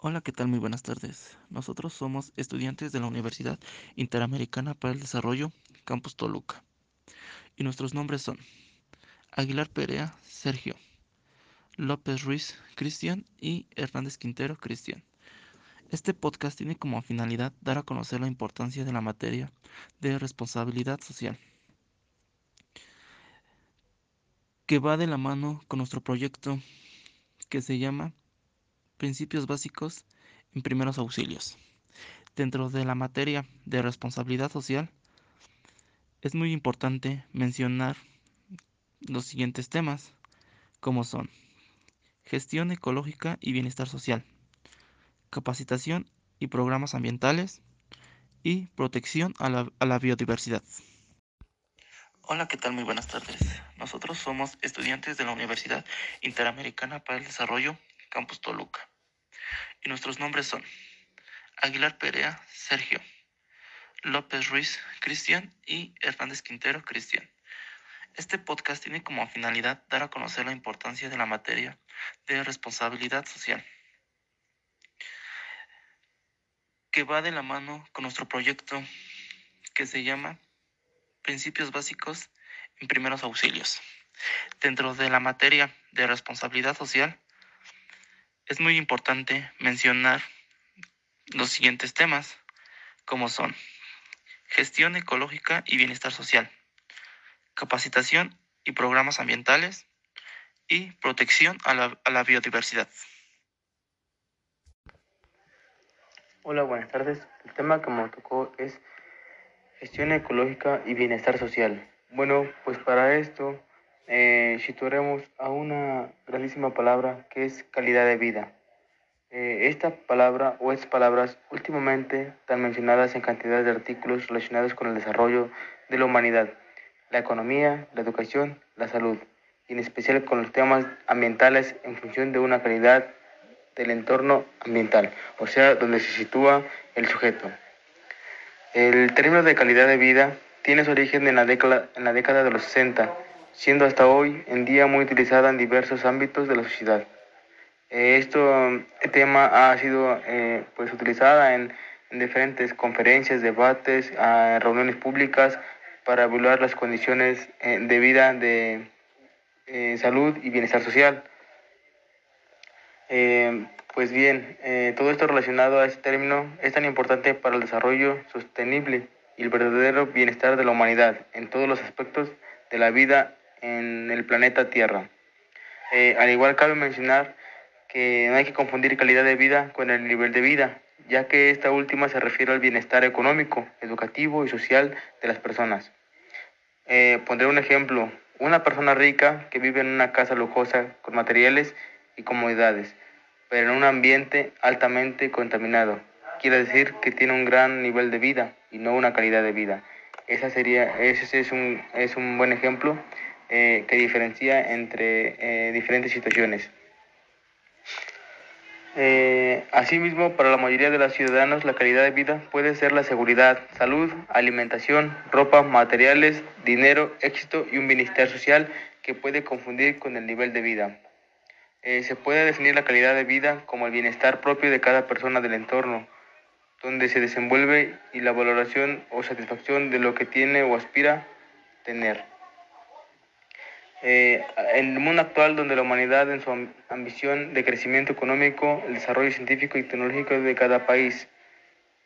Hola, ¿qué tal? Muy buenas tardes. Nosotros somos estudiantes de la Universidad Interamericana para el Desarrollo, Campus Toluca. Y nuestros nombres son Aguilar Perea, Sergio, López Ruiz, Cristian y Hernández Quintero, Cristian. Este podcast tiene como finalidad dar a conocer la importancia de la materia de responsabilidad social, que va de la mano con nuestro proyecto que se llama Principios básicos en primeros auxilios. Dentro de la materia de responsabilidad social, es muy importante mencionar los siguientes temas, como son gestión ecológica y bienestar social, capacitación y programas ambientales y protección a la, biodiversidad. Hola, ¿qué tal? Muy buenas tardes. Nosotros somos estudiantes de la Universidad Interamericana para el Desarrollo, Campus Toluca. Y nuestros nombres son Aguilar Perea, Sergio, López Ruiz, Cristian y Hernández Quintero, Cristian. Este podcast tiene como finalidad dar a conocer la importancia de la materia de responsabilidad social, que va de la mano con nuestro proyecto que se llama Principios básicos en primeros auxilios. Dentro de la materia de responsabilidad social, es muy importante mencionar los siguientes temas, como son gestión ecológica y bienestar social, capacitación y programas ambientales y protección a la, a la biodiversidad. Hola, buenas tardes. El tema que me tocó es gestión ecológica y bienestar social. Bueno, pues para esto eh, situaremos a una grandísima palabra que es calidad de vida. Eh, esta palabra o estas palabras últimamente están mencionadas en cantidad de artículos relacionados con el desarrollo de la humanidad, la economía, la educación, la salud, y en especial con los temas ambientales en función de una calidad del entorno ambiental, o sea, donde se sitúa el sujeto. El término de calidad de vida tiene su origen en la década, en la década de los 60, siendo hasta hoy en día muy utilizada en diversos ámbitos de la sociedad. Eh, esto, este tema ha sido eh, pues utilizada en, en, diferentes conferencias, debates, uh, reuniones públicas para evaluar las condiciones eh, de vida de eh, salud y bienestar social. Pues bien, todo esto relacionado a este término es tan importante para el desarrollo sostenible y el verdadero bienestar de la humanidad en todos los aspectos de la vida en el planeta Tierra. al igual cabe mencionar que no hay que confundir calidad de vida con el nivel de vida, ya que esta última se refiere al bienestar económico, educativo y social de las personas. Eh, pondré un ejemplo, una persona rica que vive en una casa lujosa con materiales y comodidades, pero en un ambiente altamente contaminado. Quiere decir que tiene un gran nivel de vida y no una calidad de vida. Esa sería, ese es un, es un buen ejemplo eh, que diferencia entre eh, diferentes situaciones. Eh, asimismo, para la mayoría de los ciudadanos, la calidad de vida puede ser la seguridad, salud, alimentación, ropa, materiales, dinero, éxito y un bienestar social que puede confundir con el nivel de vida. Eh, se puede definir la calidad de vida como el bienestar propio de cada persona del entorno, donde se desenvuelve y la valoración o satisfacción de lo que tiene o aspira tener. Eh, en el mundo actual, donde la humanidad, en su ambición de crecimiento económico, el desarrollo científico y tecnológico de cada país,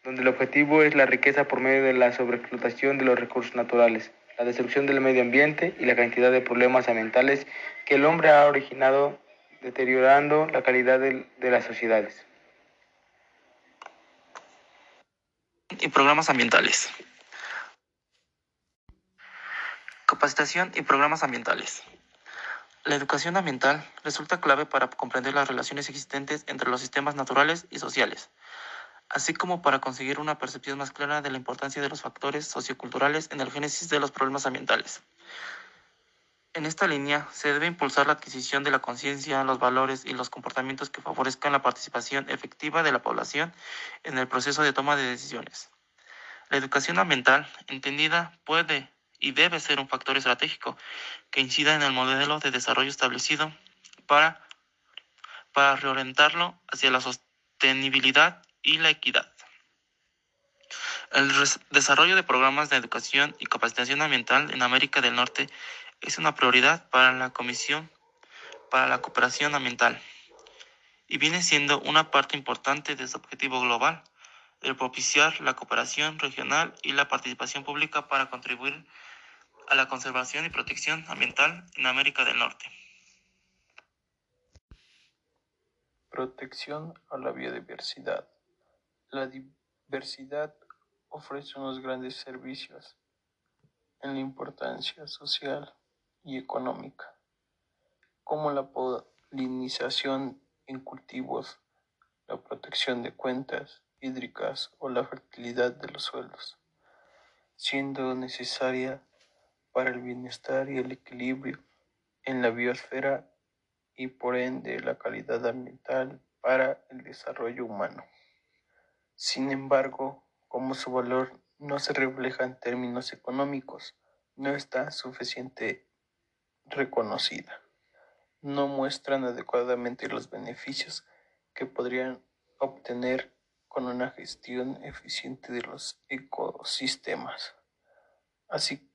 donde el objetivo es la riqueza por medio de la sobreexplotación de los recursos naturales, la destrucción del medio ambiente y la cantidad de problemas ambientales que el hombre ha originado, deteriorando la calidad de, de las sociedades. Y programas ambientales. Capacitación y programas ambientales. La educación ambiental resulta clave para comprender las relaciones existentes entre los sistemas naturales y sociales, así como para conseguir una percepción más clara de la importancia de los factores socioculturales en el génesis de los problemas ambientales. En esta línea, se debe impulsar la adquisición de la conciencia, los valores y los comportamientos que favorezcan la participación efectiva de la población en el proceso de toma de decisiones. La educación ambiental, entendida, puede y debe ser un factor estratégico que incida en el modelo de desarrollo establecido para, para reorientarlo hacia la sostenibilidad y la equidad. El desarrollo de programas de educación y capacitación ambiental en América del Norte es una prioridad para la Comisión para la Cooperación Ambiental y viene siendo una parte importante de su objetivo global, el propiciar la cooperación regional y la participación pública para contribuir a la conservación y protección ambiental en América del Norte. Protección a la biodiversidad. La diversidad ofrece unos grandes servicios en la importancia social y económica, como la polinización en cultivos, la protección de cuentas hídricas o la fertilidad de los suelos, siendo necesaria para el bienestar y el equilibrio en la biosfera y por ende la calidad ambiental para el desarrollo humano. Sin embargo, como su valor no se refleja en términos económicos, no está suficiente reconocida. No muestran adecuadamente los beneficios que podrían obtener con una gestión eficiente de los ecosistemas, así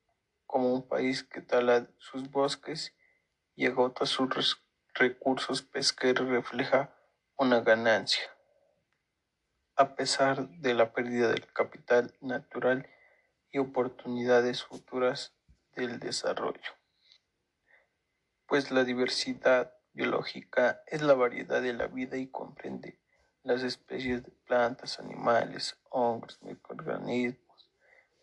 como un país que tala sus bosques y agota sus recursos pesqueros refleja una ganancia a pesar de la pérdida del capital natural y oportunidades futuras del desarrollo. Pues la diversidad biológica es la variedad de la vida y comprende las especies de plantas, animales, hongos, microorganismos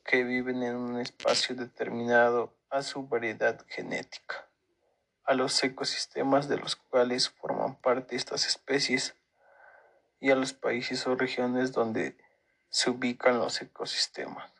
que viven en un espacio determinado a su variedad genética, a los ecosistemas de los cuales forman parte estas especies y a los países o regiones donde se ubican los ecosistemas.